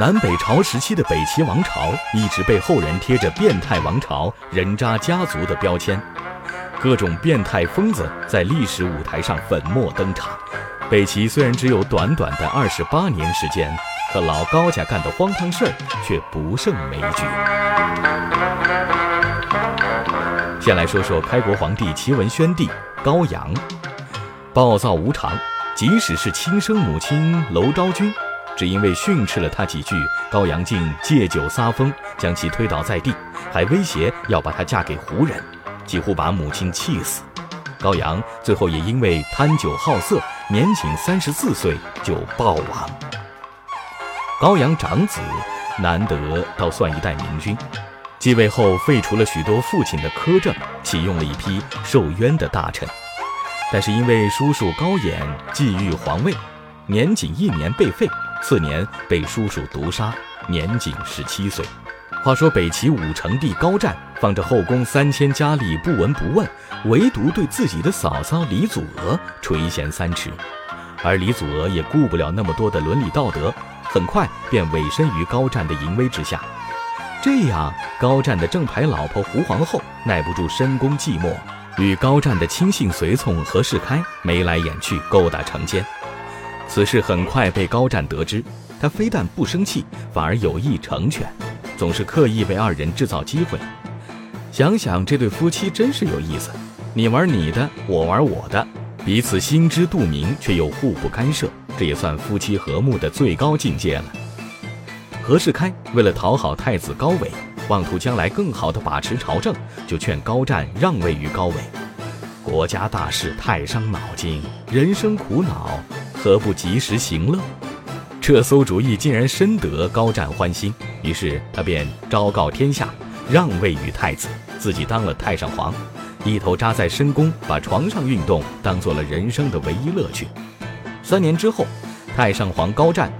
南北朝时期的北齐王朝一直被后人贴着“变态王朝”“人渣家族”的标签，各种变态疯子在历史舞台上粉墨登场。北齐虽然只有短短的二十八年时间，可老高家干的荒唐事儿却不胜枚举。先来说说开国皇帝齐文宣帝高阳，暴躁无常，即使是亲生母亲娄昭君。只因为训斥了他几句，高阳竟借酒撒疯，将其推倒在地，还威胁要把她嫁给胡人，几乎把母亲气死。高阳最后也因为贪酒好色，年仅三十四岁就暴亡。高阳长子难得倒算一代明君，继位后废除了许多父亲的苛政，启用了一批受冤的大臣，但是因为叔叔高演觊觎皇位，年仅一年被废。次年被叔叔毒杀，年仅十七岁。话说北齐武成帝高湛放着后宫三千佳丽不闻不问，唯独对自己的嫂嫂李祖娥垂涎三尺，而李祖娥也顾不了那么多的伦理道德，很快便委身于高湛的淫威之下。这样，高湛的正牌老婆胡皇后耐不住深宫寂寞，与高湛的亲信随从何世开眉来眼去，勾搭成奸。此事很快被高湛得知，他非但不生气，反而有意成全，总是刻意为二人制造机会。想想这对夫妻真是有意思，你玩你的，我玩我的，彼此心知肚明，却又互不干涉，这也算夫妻和睦的最高境界了。何世开为了讨好太子高纬，妄图将来更好的把持朝政，就劝高湛让位于高纬。国家大事太伤脑筋，人生苦恼。何不及时行乐？这馊主意竟然深得高湛欢心，于是他便昭告天下，让位于太子，自己当了太上皇，一头扎在深宫，把床上运动当做了人生的唯一乐趣。三年之后，太上皇高湛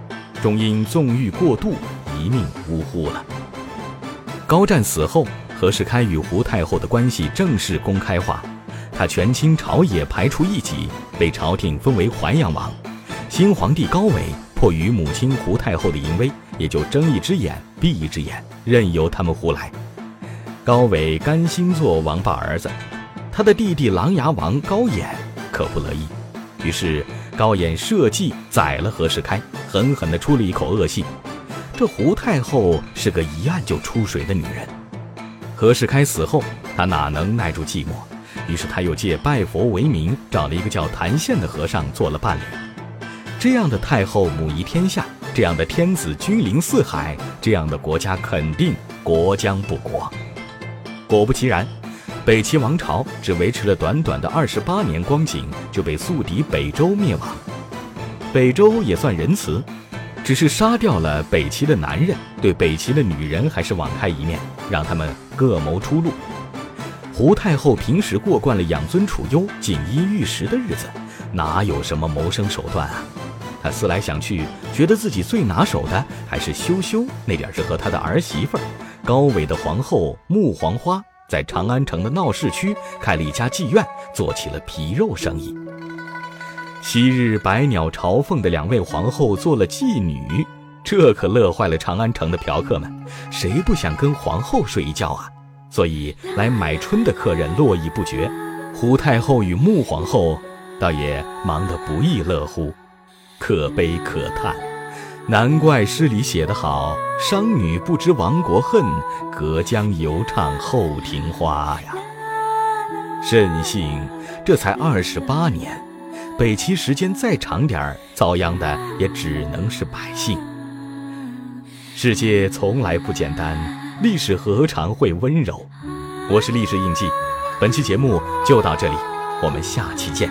终因纵欲过度，一命呜呼了。高湛死后，何世开与胡太后的关系正式公开化，他权倾朝野，排除异己，被朝廷封为淮阳王。新皇帝高纬迫于母亲胡太后的淫威，也就睁一只眼闭一只眼，任由他们胡来。高纬甘心做王八儿子，他的弟弟琅琊王高演可不乐意，于是高演设计宰了何世开，狠狠地出了一口恶气。这胡太后是个一按就出水的女人。何世开死后，他哪能耐住寂寞？于是他又借拜佛为名，找了一个叫谭宪的和尚做了伴侣。这样的太后母仪天下，这样的天子君临四海，这样的国家肯定国将不国。果不其然，北齐王朝只维持了短短的二十八年光景，就被宿敌北周灭亡。北周也算仁慈，只是杀掉了北齐的男人，对北齐的女人还是网开一面，让他们各谋出路。胡太后平时过惯了养尊处优、锦衣玉食的日子，哪有什么谋生手段啊？他思来想去，觉得自己最拿手的还是羞羞那点是和他的儿媳妇儿高纬的皇后穆黄花在长安城的闹市区开了一家妓院，做起了皮肉生意。昔日百鸟朝凤的两位皇后做了妓女，这可乐坏了长安城的嫖客们。谁不想跟皇后睡一觉啊？所以来买春的客人络绎不绝。胡太后与穆皇后倒也忙得不亦乐乎。可悲可叹，难怪诗里写得好：“商女不知亡国恨，隔江犹唱后庭花。”呀，甚幸这才二十八年，北齐时间再长点儿，遭殃的也只能是百姓。世界从来不简单，历史何尝会温柔？我是历史印记，本期节目就到这里，我们下期见。